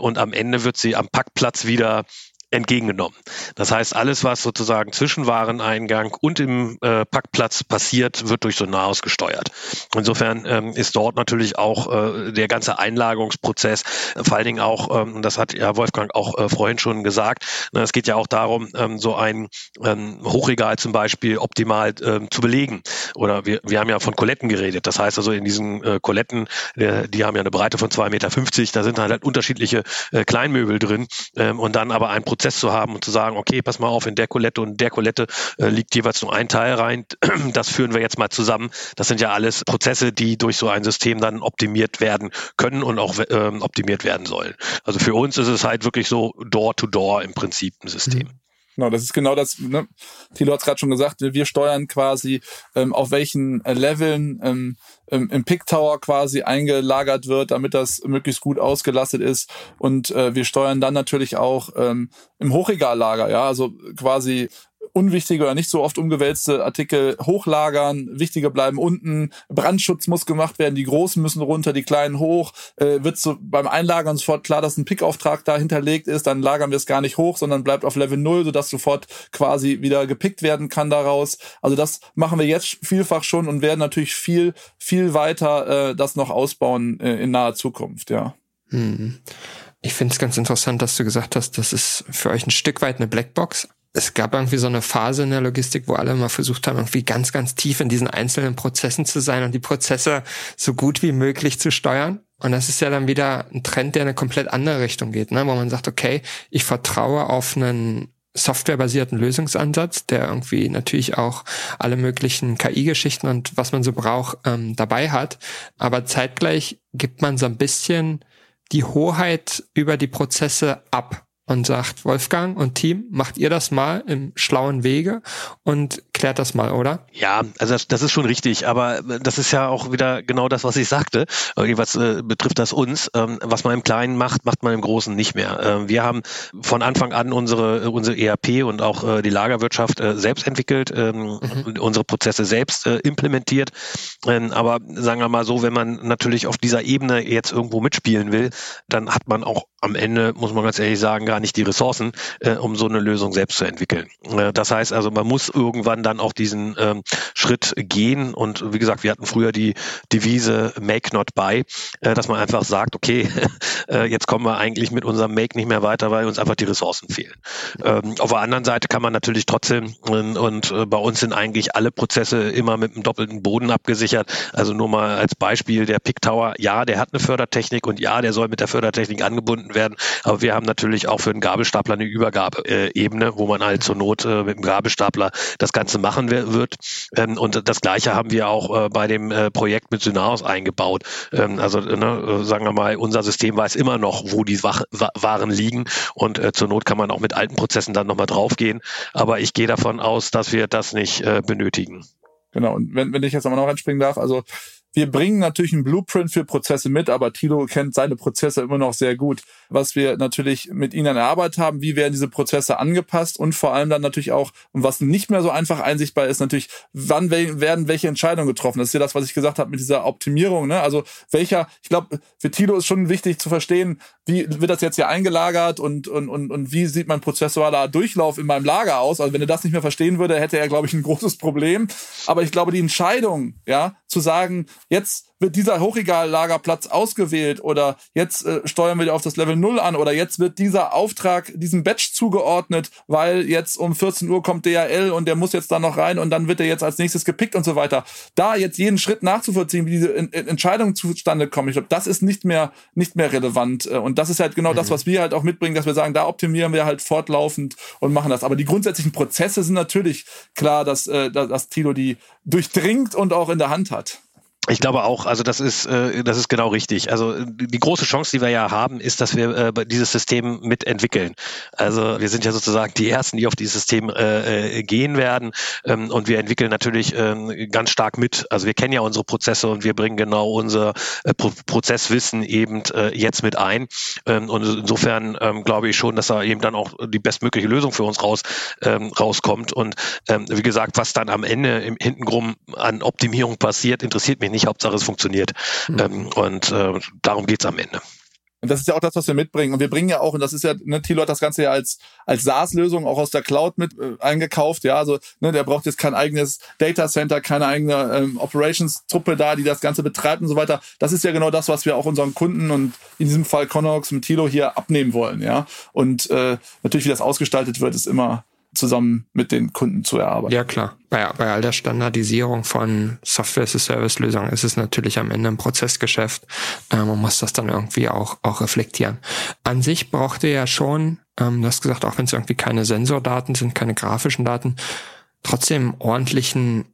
Und am Ende wird sie am Packplatz Platz wieder entgegengenommen. Das heißt, alles, was sozusagen zwischen Wareneingang und im äh, Packplatz passiert, wird durch Sonaros gesteuert. Insofern ähm, ist dort natürlich auch äh, der ganze Einlagerungsprozess, äh, vor allen Dingen auch, ähm, das hat ja Wolfgang auch äh, vorhin schon gesagt, na, es geht ja auch darum, ähm, so ein ähm, Hochregal zum Beispiel optimal ähm, zu belegen. Oder wir, wir haben ja von Koletten geredet. Das heißt also in diesen äh, Koletten, äh, die haben ja eine Breite von 2,50 Meter, da sind halt, halt unterschiedliche äh, Kleinmöbel drin ähm, und dann aber ein Prozess Prozess zu haben und zu sagen, okay, pass mal auf, in der Kolette und der Kolette äh, liegt jeweils nur ein Teil rein. Das führen wir jetzt mal zusammen. Das sind ja alles Prozesse, die durch so ein System dann optimiert werden können und auch ähm, optimiert werden sollen. Also für uns ist es halt wirklich so Door-to-Door -door im Prinzip ein System. Genau, das ist genau das, ne? Thilo hat es gerade schon gesagt, wir steuern quasi, ähm, auf welchen äh, Leveln ähm, im Pick Tower quasi eingelagert wird, damit das möglichst gut ausgelastet ist. Und äh, wir steuern dann natürlich auch ähm, im Hochregallager, ja, also quasi unwichtige oder nicht so oft umgewälzte Artikel hochlagern, wichtige bleiben unten, Brandschutz muss gemacht werden, die großen müssen runter, die kleinen hoch, äh, wird so beim Einlagern sofort klar, dass ein Pickauftrag da hinterlegt ist, dann lagern wir es gar nicht hoch, sondern bleibt auf Level 0, sodass sofort quasi wieder gepickt werden kann daraus. Also das machen wir jetzt vielfach schon und werden natürlich viel, viel weiter äh, das noch ausbauen äh, in naher Zukunft, ja. Hm. Ich finde es ganz interessant, dass du gesagt hast, das ist für euch ein Stück weit eine Blackbox es gab irgendwie so eine Phase in der Logistik, wo alle mal versucht haben, irgendwie ganz, ganz tief in diesen einzelnen Prozessen zu sein und die Prozesse so gut wie möglich zu steuern. Und das ist ja dann wieder ein Trend, der in eine komplett andere Richtung geht, ne? wo man sagt, okay, ich vertraue auf einen softwarebasierten Lösungsansatz, der irgendwie natürlich auch alle möglichen KI-Geschichten und was man so braucht ähm, dabei hat. Aber zeitgleich gibt man so ein bisschen die Hoheit über die Prozesse ab und sagt, Wolfgang und Team, macht ihr das mal im schlauen Wege und klärt das mal, oder? Ja, also das, das ist schon richtig, aber das ist ja auch wieder genau das, was ich sagte. Was äh, betrifft das uns, ähm, was man im Kleinen macht, macht man im Großen nicht mehr. Äh, wir haben von Anfang an unsere, unsere ERP und auch äh, die Lagerwirtschaft äh, selbst entwickelt, ähm, mhm. unsere Prozesse selbst äh, implementiert. Ähm, aber sagen wir mal so, wenn man natürlich auf dieser Ebene jetzt irgendwo mitspielen will, dann hat man auch am Ende, muss man ganz ehrlich sagen, gar nicht die Ressourcen, äh, um so eine Lösung selbst zu entwickeln. Äh, das heißt also, man muss irgendwann dann auch diesen ähm, Schritt gehen und wie gesagt, wir hatten früher die Devise Make not buy, äh, dass man einfach sagt, okay, äh, jetzt kommen wir eigentlich mit unserem Make nicht mehr weiter, weil uns einfach die Ressourcen fehlen. Ähm, auf der anderen Seite kann man natürlich trotzdem und, und äh, bei uns sind eigentlich alle Prozesse immer mit einem doppelten Boden abgesichert. Also nur mal als Beispiel der Pick Tower, ja, der hat eine Fördertechnik und ja, der soll mit der Fördertechnik angebunden werden, aber wir haben natürlich auch für den Gabelstapler eine Übergabeebene, wo man halt zur Not äh, mit dem Gabelstapler das Ganze machen wird. Ähm, und das Gleiche haben wir auch äh, bei dem äh, Projekt mit Synaros eingebaut. Ähm, also ne, sagen wir mal, unser System weiß immer noch, wo die Waren liegen und zur Not kann man auch mit alten Prozessen dann nochmal draufgehen. Aber ich gehe davon aus, dass wir das nicht benötigen. Genau, und wenn, wenn ich jetzt aber noch anspringen darf, also wir bringen natürlich einen Blueprint für Prozesse mit, aber Tilo kennt seine Prozesse immer noch sehr gut. Was wir natürlich mit ihnen erarbeitet haben, wie werden diese Prozesse angepasst und vor allem dann natürlich auch, und was nicht mehr so einfach einsichtbar ist, natürlich, wann werden welche Entscheidungen getroffen. Das ist ja das, was ich gesagt habe mit dieser Optimierung. Ne? Also welcher, ich glaube, für Tilo ist schon wichtig zu verstehen, wie wird das jetzt hier eingelagert und, und, und, und wie sieht mein prozessualer Durchlauf in meinem Lager aus. Also wenn er das nicht mehr verstehen würde, hätte er, glaube ich, ein großes Problem. Aber ich glaube, die Entscheidung, ja, zu sagen, jetzt wird dieser Hochregallagerplatz ausgewählt oder jetzt äh, steuern wir auf das Level 0 an oder jetzt wird dieser Auftrag diesem Batch zugeordnet, weil jetzt um 14 Uhr kommt DHL und der muss jetzt da noch rein und dann wird er jetzt als nächstes gepickt und so weiter. Da jetzt jeden Schritt nachzuvollziehen, wie diese en Entscheidungen zustande kommen, ich glaube, das ist nicht mehr, nicht mehr relevant. Äh, und das ist halt genau mhm. das, was wir halt auch mitbringen, dass wir sagen, da optimieren wir halt fortlaufend und machen das. Aber die grundsätzlichen Prozesse sind natürlich klar, dass, äh, dass Tilo die durchdringt und auch in der Hand hat. Ich glaube auch, also das ist, äh, das ist genau richtig. Also die große Chance, die wir ja haben, ist, dass wir äh, dieses System mitentwickeln. Also wir sind ja sozusagen die Ersten, die auf dieses System äh, äh, gehen werden ähm, und wir entwickeln natürlich äh, ganz stark mit. Also wir kennen ja unsere Prozesse und wir bringen genau unser äh, Pro Prozesswissen eben äh, jetzt mit ein. Ähm, und insofern ähm, glaube ich schon, dass da eben dann auch die bestmögliche Lösung für uns raus, ähm, rauskommt. Und ähm, wie gesagt, was dann am Ende im Hintenrum an Optimierung passiert, interessiert mich nicht. Hauptsache es funktioniert. Mhm. Ähm, und äh, darum geht's am Ende. Und das ist ja auch das, was wir mitbringen. Und wir bringen ja auch, und das ist ja, ne, Thilo hat das Ganze ja als, als SaaS-Lösung auch aus der Cloud mit äh, eingekauft. Ja, also ne, der braucht jetzt kein eigenes Data Center, keine eigene ähm, Operations-Truppe da, die das Ganze betreibt und so weiter. Das ist ja genau das, was wir auch unseren Kunden und in diesem Fall Connox mit Thilo hier abnehmen wollen. Ja, und äh, natürlich, wie das ausgestaltet wird, ist immer zusammen mit den Kunden zu erarbeiten. Ja, klar. Bei, bei all der Standardisierung von Software-as-a-Service-Lösungen ist es natürlich am Ende ein Prozessgeschäft. Ähm, man muss das dann irgendwie auch, auch reflektieren. An sich braucht ihr ja schon, ähm, du hast gesagt, auch wenn es irgendwie keine Sensordaten sind, keine grafischen Daten, trotzdem ordentlichen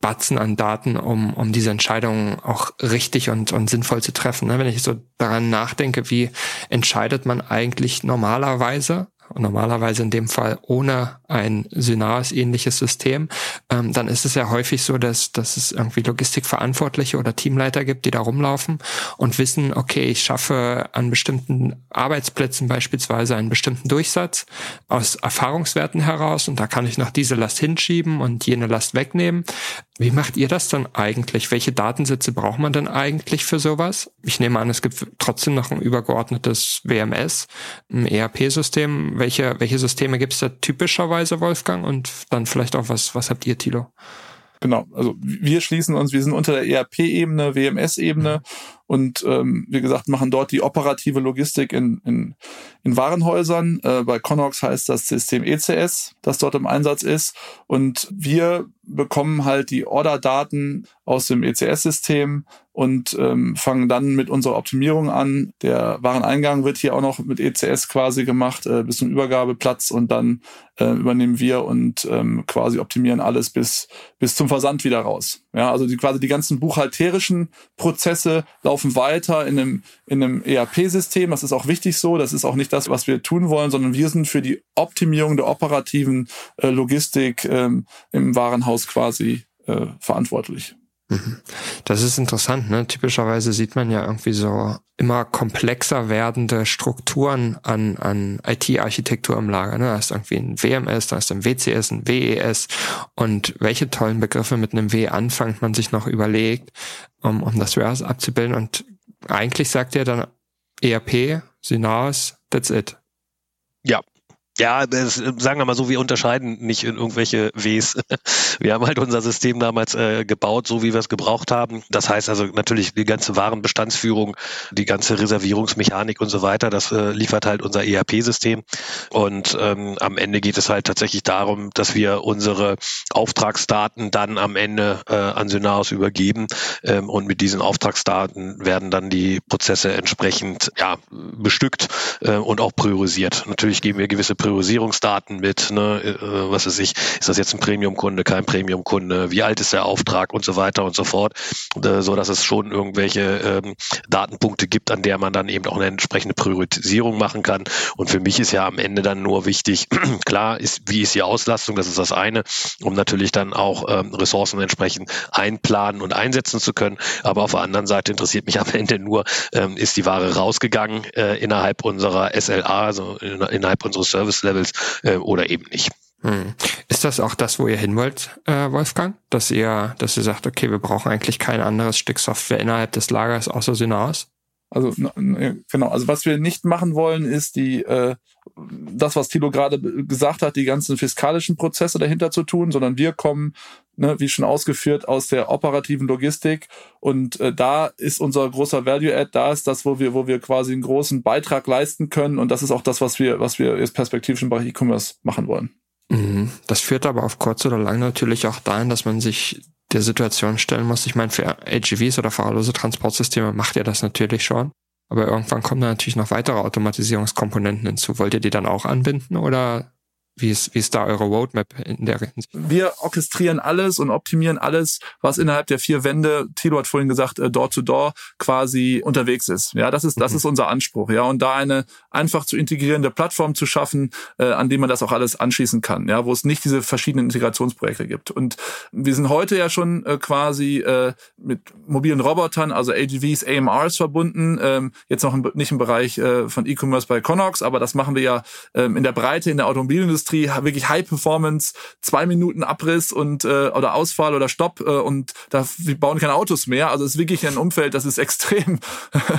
Batzen an Daten, um, um diese Entscheidungen auch richtig und, und sinnvoll zu treffen. Ne? Wenn ich so daran nachdenke, wie entscheidet man eigentlich normalerweise normalerweise in dem Fall ohne ein Synaris-ähnliches System, ähm, dann ist es ja häufig so, dass, dass es irgendwie Logistikverantwortliche oder Teamleiter gibt, die da rumlaufen und wissen, okay, ich schaffe an bestimmten Arbeitsplätzen beispielsweise einen bestimmten Durchsatz aus Erfahrungswerten heraus und da kann ich noch diese Last hinschieben und jene Last wegnehmen. Wie macht ihr das dann eigentlich? Welche Datensätze braucht man denn eigentlich für sowas? Ich nehme an, es gibt trotzdem noch ein übergeordnetes WMS, ein ERP-System. Welche, welche Systeme gibt es da typischerweise, Wolfgang? Und dann vielleicht auch, was, was habt ihr, Thilo? Genau, also wir schließen uns, wir sind unter der ERP-Ebene, WMS-Ebene und ähm, wie gesagt, machen dort die operative Logistik in, in, in Warenhäusern. Äh, bei Connox heißt das System ECS, das dort im Einsatz ist. Und wir bekommen halt die Order-Daten aus dem ECS-System und ähm, fangen dann mit unserer Optimierung an. Der Wareneingang wird hier auch noch mit ECS quasi gemacht äh, bis zum Übergabeplatz und dann äh, übernehmen wir und ähm, quasi optimieren alles bis bis zum Versand wieder raus. Ja, also die quasi die ganzen buchhalterischen Prozesse laufen weiter in einem in einem ERP-System. Das ist auch wichtig so. Das ist auch nicht das, was wir tun wollen, sondern wir sind für die Optimierung der operativen äh, Logistik ähm, im Warenhaus quasi äh, verantwortlich. Mhm. Das ist interessant, ne? Typischerweise sieht man ja irgendwie so immer komplexer werdende Strukturen an, an IT-Architektur im Lager. Ne? Da ist irgendwie ein WMS, da ist ein WCS, ein WES und welche tollen Begriffe mit einem W anfängt man sich noch überlegt, um, um das Warehouse abzubilden. Und eigentlich sagt er dann ERP, Synaris, that's it. Ja, ja, das, sagen wir mal so, wir unterscheiden nicht in irgendwelche Ws. Wir haben halt unser System damals äh, gebaut, so wie wir es gebraucht haben. Das heißt also natürlich die ganze Warenbestandsführung, die ganze Reservierungsmechanik und so weiter, das äh, liefert halt unser ERP-System. Und ähm, am Ende geht es halt tatsächlich darum, dass wir unsere Auftragsdaten dann am Ende äh, an Synaros übergeben. Ähm, und mit diesen Auftragsdaten werden dann die Prozesse entsprechend ja, bestückt äh, und auch priorisiert. Natürlich geben wir gewisse Priorisierungsdaten mit, ne, äh, was weiß ich, ist das jetzt ein Premium-Kunde, kein Premium-Kunde, wie alt ist der Auftrag und so weiter und so fort, äh, so dass es schon irgendwelche ähm, Datenpunkte gibt, an der man dann eben auch eine entsprechende Priorisierung machen kann. Und für mich ist ja am Ende dann nur wichtig, klar, ist, wie ist die Auslastung, das ist das eine, um natürlich dann auch ähm, Ressourcen entsprechend einplanen und einsetzen zu können. Aber auf der anderen Seite interessiert mich am Ende nur, ähm, ist die Ware rausgegangen äh, innerhalb unserer SLA, also in, innerhalb unseres Service Service-Levels äh, oder eben nicht. Hm. Ist das auch das, wo ihr hin wollt, äh, Wolfgang? Dass ihr, dass ihr sagt, okay, wir brauchen eigentlich kein anderes Stück Software innerhalb des Lagers außer Synaris? Also genau, also was wir nicht machen wollen, ist die äh, das, was Thilo gerade gesagt hat, die ganzen fiskalischen Prozesse dahinter zu tun, sondern wir kommen, ne, wie schon ausgeführt, aus der operativen Logistik und äh, da ist unser großer Value-Add, da ist das, wo wir, wo wir quasi einen großen Beitrag leisten können und das ist auch das, was wir, was wir jetzt perspektivisch im Bereich E-Commerce machen wollen. Mhm. Das führt aber auf kurz oder lang natürlich auch dahin, dass man sich der Situation stellen muss. Ich meine, für AGVs oder fahrerlose Transportsysteme macht ihr das natürlich schon. Aber irgendwann kommen da natürlich noch weitere Automatisierungskomponenten hinzu. Wollt ihr die dann auch anbinden oder wie ist, wie ist da eure Roadmap in der Hinsicht? Wir orchestrieren alles und optimieren alles, was innerhalb der vier Wände, Thilo hat vorhin gesagt, äh, Door to Door quasi unterwegs ist. Ja, das ist, das mhm. ist unser Anspruch. Ja, und da eine einfach zu integrierende Plattform zu schaffen, äh, an dem man das auch alles anschließen kann. Ja, wo es nicht diese verschiedenen Integrationsprojekte gibt. Und wir sind heute ja schon äh, quasi äh, mit mobilen Robotern, also AGVs, AMRs verbunden. Ähm, jetzt noch im, nicht im Bereich äh, von E-Commerce bei Connox, aber das machen wir ja ähm, in der Breite in der Automobilindustrie Industrie wirklich High Performance, zwei Minuten Abriss und äh, oder Ausfall oder Stopp äh, und da wir bauen keine Autos mehr. Also es ist wirklich ein Umfeld, das ist extrem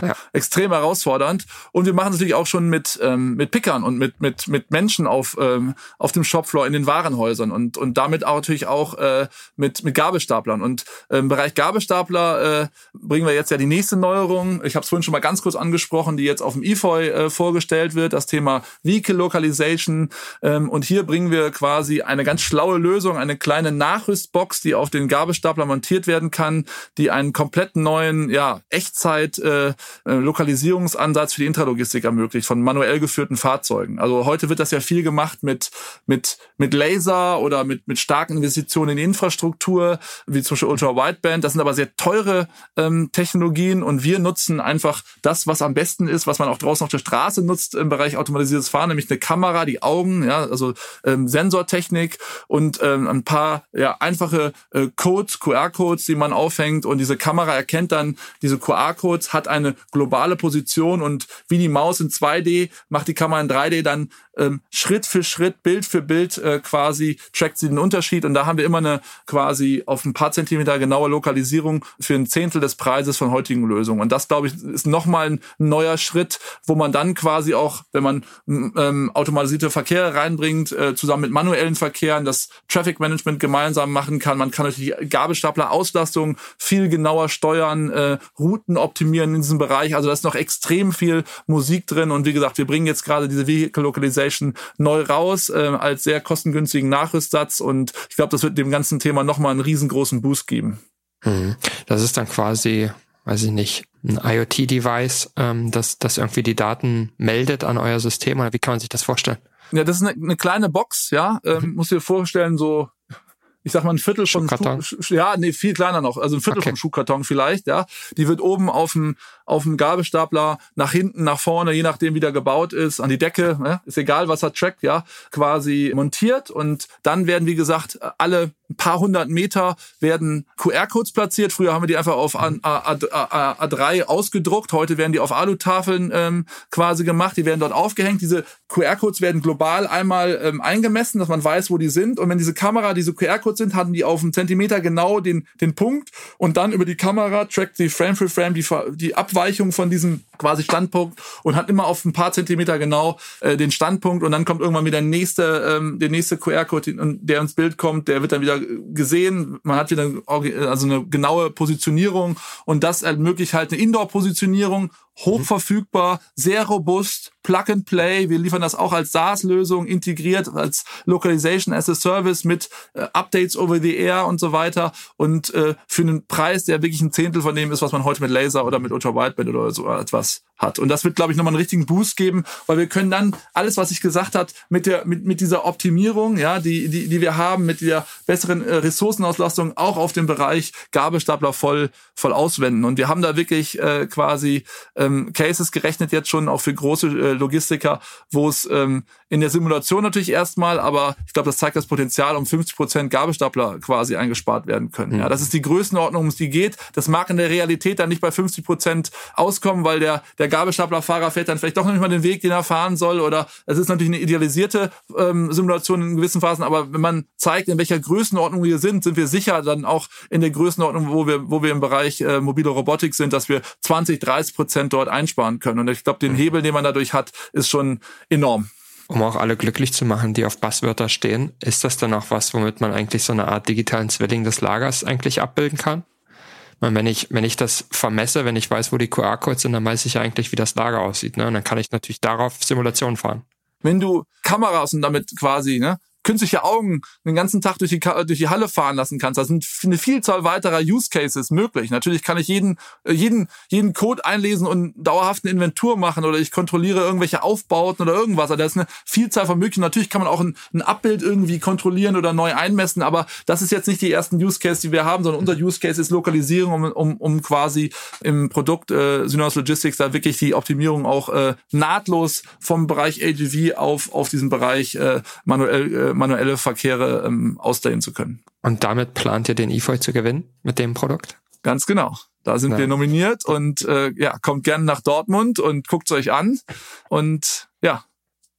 ja. extrem herausfordernd. Und wir machen es natürlich auch schon mit ähm, mit Pickern und mit mit mit Menschen auf ähm, auf dem Shopfloor in den Warenhäusern und und damit auch natürlich auch äh, mit mit Gabelstaplern. Und äh, im Bereich Gabelstapler äh, bringen wir jetzt ja die nächste Neuerung. Ich habe es vorhin schon mal ganz kurz angesprochen, die jetzt auf dem IFOI äh, vorgestellt wird. Das Thema Vehicle Localization ähm, Und hier bringen wir quasi eine ganz schlaue Lösung, eine kleine Nachrüstbox, die auf den Gabelstapler montiert werden kann, die einen komplett neuen ja, Echtzeit-Lokalisierungsansatz äh, für die Intralogistik ermöglicht von manuell geführten Fahrzeugen. Also heute wird das ja viel gemacht mit, mit, mit Laser oder mit, mit starken Investitionen in Infrastruktur, wie zum Beispiel Ultra Wideband. Das sind aber sehr teure ähm, Technologien und wir nutzen einfach das, was am besten ist, was man auch draußen auf der Straße nutzt im Bereich automatisiertes Fahren, nämlich eine Kamera, die Augen, ja, also ähm, Sensortechnik und ähm, ein paar ja, einfache äh, Codes, QR-Codes, die man aufhängt und diese Kamera erkennt dann diese QR-Codes, hat eine globale Position und wie die Maus in 2D macht die Kamera in 3D dann ähm, Schritt für Schritt, Bild für Bild äh, quasi trackt sie den Unterschied und da haben wir immer eine quasi auf ein paar Zentimeter genaue Lokalisierung für ein Zehntel des Preises von heutigen Lösungen und das glaube ich ist nochmal ein neuer Schritt, wo man dann quasi auch, wenn man ähm, automatisierte Verkehre reinbringt, äh, zusammen mit manuellen Verkehren, das Traffic Management gemeinsam machen kann. Man kann natürlich die Gabelstapler-Auslastung viel genauer steuern, äh, Routen optimieren in diesem Bereich. Also da ist noch extrem viel Musik drin. Und wie gesagt, wir bringen jetzt gerade diese Vehicle Localization neu raus äh, als sehr kostengünstigen Nachrüstsatz. Und ich glaube, das wird dem ganzen Thema nochmal einen riesengroßen Boost geben. Mhm. Das ist dann quasi weiß ich nicht, ein IoT-Device, ähm, das, das irgendwie die Daten meldet an euer System oder wie kann man sich das vorstellen? Ja, das ist eine, eine kleine Box, ja. Ähm, mhm. Muss dir vorstellen, so ich sag mal ein Viertel von Schuh, ja, nee, viel kleiner noch, also ein Viertel okay. vom Schuhkarton vielleicht, ja. Die wird oben auf dem auf dem Gabelstapler nach hinten, nach vorne, je nachdem wie der gebaut ist, an die Decke, ne? ist egal, was er trackt, ja, quasi montiert und dann werden wie gesagt alle ein paar hundert Meter werden QR-Codes platziert. Früher haben wir die einfach auf A, A, A, A3 ausgedruckt. Heute werden die auf Alutafeln ähm, quasi gemacht. Die werden dort aufgehängt. Diese QR-Codes werden global einmal ähm, eingemessen, dass man weiß, wo die sind. Und wenn diese Kamera diese QR-Codes sind, hatten die auf einen Zentimeter genau den, den Punkt. Und dann über die Kamera trackt die Frame für Frame die, die Abweichung von diesem quasi Standpunkt und hat immer auf ein paar Zentimeter genau äh, den Standpunkt. Und dann kommt irgendwann wieder der nächste, ähm, der nächste QR-Code, der ins Bild kommt. Der wird dann wieder gesehen, man hat wieder also eine genaue Positionierung und das ermöglicht halt eine Indoor-Positionierung hochverfügbar, sehr robust, Plug and Play. Wir liefern das auch als SaaS-Lösung integriert, als Localization as a Service mit äh, Updates over the air und so weiter und äh, für einen Preis, der wirklich ein Zehntel von dem ist, was man heute mit Laser oder mit Ultra Wideband oder so etwas us hat. Und das wird, glaube ich, nochmal einen richtigen Boost geben, weil wir können dann alles, was ich gesagt hat, mit der mit mit dieser Optimierung, ja, die die die wir haben, mit der besseren äh, Ressourcenauslastung auch auf dem Bereich Gabelstapler voll voll auswenden. Und wir haben da wirklich äh, quasi äh, ähm, Cases gerechnet jetzt schon auch für große äh, Logistiker, wo es ähm, in der Simulation natürlich erstmal, aber ich glaube, das zeigt das Potenzial, um 50 Prozent Gabelstapler quasi eingespart werden können. Mhm. Ja, das ist die Größenordnung, um die geht. Das mag in der Realität dann nicht bei 50 Prozent auskommen, weil der, der Gabelstaplerfahrer fährt dann vielleicht doch noch nicht mal den Weg, den er fahren soll oder es ist natürlich eine idealisierte ähm, Simulation in gewissen Phasen, aber wenn man zeigt, in welcher Größenordnung wir sind, sind wir sicher dann auch in der Größenordnung, wo wir, wo wir im Bereich äh, mobile Robotik sind, dass wir 20, 30 Prozent dort einsparen können. Und ich glaube, den Hebel, den man dadurch hat, ist schon enorm. Um auch alle glücklich zu machen, die auf Buzzwörter stehen, ist das dann auch was, womit man eigentlich so eine Art digitalen Zwilling des Lagers eigentlich abbilden kann? Wenn ich, wenn ich das vermesse, wenn ich weiß, wo die QR-Codes sind, dann weiß ich ja eigentlich, wie das Lager aussieht. Ne? Und dann kann ich natürlich darauf Simulationen fahren. Wenn du Kameras und damit quasi ne, künstliche Augen den ganzen Tag durch die, durch die Halle fahren lassen kannst. Da sind eine Vielzahl weiterer Use Cases möglich. Natürlich kann ich jeden, äh, jeden, jeden Code einlesen und dauerhaft Inventur machen oder ich kontrolliere irgendwelche Aufbauten oder irgendwas. Also da ist eine Vielzahl von Möglichkeiten. Natürlich kann man auch ein, ein Abbild irgendwie kontrollieren oder neu einmessen, aber das ist jetzt nicht die ersten Use Cases, die wir haben, sondern unser Use Case ist Lokalisierung, um, um, um quasi im Produkt äh, Synos Logistics da wirklich die Optimierung auch äh, nahtlos vom Bereich AGV auf, auf diesen Bereich äh, manuell äh, manuelle Verkehre ähm, ausdehnen zu können. Und damit plant ihr den EFOI zu gewinnen mit dem Produkt? Ganz genau. Da sind ja. wir nominiert und äh, ja, kommt gerne nach Dortmund und guckt es euch an. Und ja,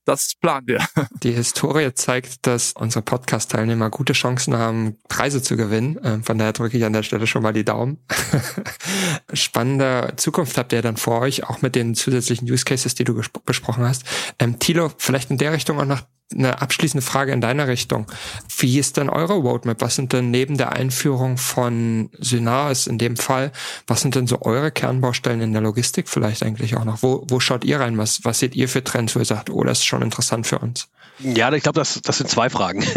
das planen wir. Die Historie zeigt, dass unsere Podcast-Teilnehmer gute Chancen haben, Preise zu gewinnen. Ähm, von daher drücke ich an der Stelle schon mal die Daumen. Spannende Zukunft habt ihr dann vor euch, auch mit den zusätzlichen Use Cases, die du besprochen hast. Ähm, Thilo, vielleicht in der Richtung auch noch eine abschließende Frage in deiner Richtung. Wie ist denn eure Roadmap? Was sind denn neben der Einführung von Synaris in dem Fall, was sind denn so eure Kernbaustellen in der Logistik vielleicht eigentlich auch noch? Wo, wo schaut ihr rein? Was, was seht ihr für Trends, wo ihr sagt, oh, das ist schon interessant für uns? Ja, ich glaube, das, das sind zwei Fragen.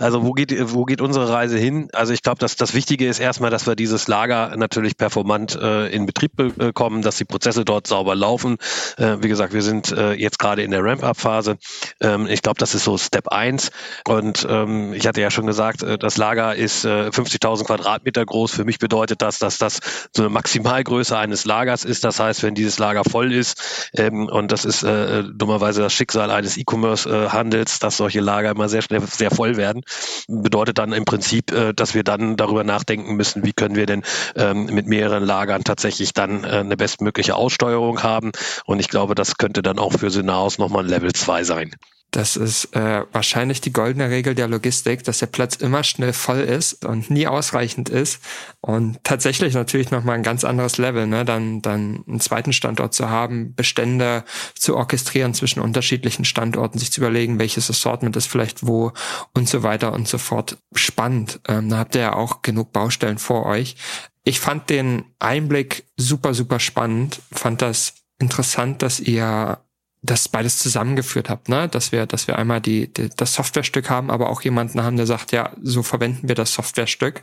Also wo geht, wo geht unsere Reise hin? Also ich glaube, dass das Wichtige ist erstmal, dass wir dieses Lager natürlich performant äh, in Betrieb bekommen, dass die Prozesse dort sauber laufen. Äh, wie gesagt, wir sind äh, jetzt gerade in der Ramp-up-Phase. Ähm, ich glaube, das ist so Step 1. Und ähm, ich hatte ja schon gesagt, äh, das Lager ist äh, 50.000 Quadratmeter groß. Für mich bedeutet das, dass das so eine Maximalgröße eines Lagers ist. Das heißt, wenn dieses Lager voll ist, ähm, und das ist äh, dummerweise das Schicksal eines E-Commerce-Handels, äh, dass solche Lager immer sehr schnell sehr voll werden. Bedeutet dann im Prinzip, äh, dass wir dann darüber nachdenken müssen, wie können wir denn ähm, mit mehreren Lagern tatsächlich dann äh, eine bestmögliche Aussteuerung haben. Und ich glaube, das könnte dann auch für Synaos nochmal ein Level 2 sein. Das ist äh, wahrscheinlich die goldene Regel der Logistik, dass der Platz immer schnell voll ist und nie ausreichend ist. Und tatsächlich natürlich nochmal ein ganz anderes Level, ne? dann, dann einen zweiten Standort zu haben, Bestände zu orchestrieren zwischen unterschiedlichen Standorten, sich zu überlegen, welches Assortment ist vielleicht wo und so weiter und so fort. Spannend. Ähm, da habt ihr ja auch genug Baustellen vor euch. Ich fand den Einblick super, super spannend, fand das interessant, dass ihr das beides zusammengeführt habt, ne? Dass wir, dass wir einmal die, die, das Softwarestück haben, aber auch jemanden haben, der sagt, ja, so verwenden wir das Softwarestück.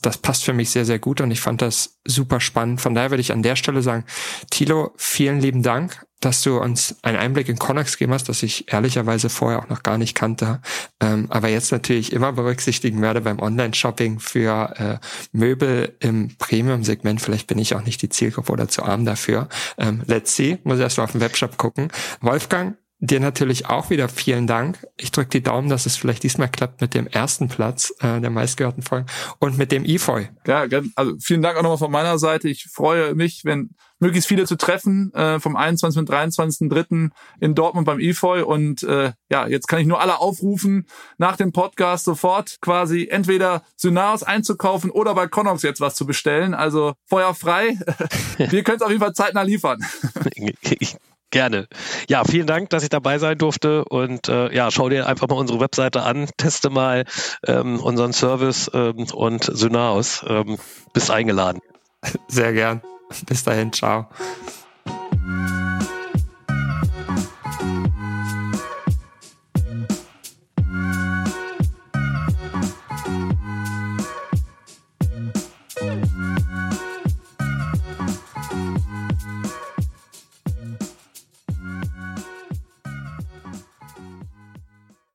Das passt für mich sehr, sehr gut und ich fand das super spannend. Von daher würde ich an der Stelle sagen, Tilo, vielen lieben Dank dass du uns einen Einblick in Connex gegeben hast, das ich ehrlicherweise vorher auch noch gar nicht kannte, ähm, aber jetzt natürlich immer berücksichtigen werde beim Online-Shopping für äh, Möbel im Premium-Segment. Vielleicht bin ich auch nicht die Zielgruppe oder zu arm dafür. Ähm, let's see, muss erst mal auf den Webshop gucken. Wolfgang, Dir natürlich auch wieder vielen Dank. Ich drücke die Daumen, dass es vielleicht diesmal klappt mit dem ersten Platz äh, der meistgehörten Folgen und mit dem EFOI. Ja, also vielen Dank auch nochmal von meiner Seite. Ich freue mich, wenn möglichst viele zu treffen äh, vom 21. und 23.3. in Dortmund beim EFOI. Und äh, ja, jetzt kann ich nur alle aufrufen, nach dem Podcast sofort quasi entweder Synaris einzukaufen oder bei Connox jetzt was zu bestellen. Also Feuer frei. Wir können es auf jeden Fall zeitnah liefern. Gerne. Ja, vielen Dank, dass ich dabei sein durfte und äh, ja, schau dir einfach mal unsere Webseite an, teste mal ähm, unseren Service ähm, und Syna aus. Ähm, bist eingeladen. Sehr gern. Bis dahin, ciao.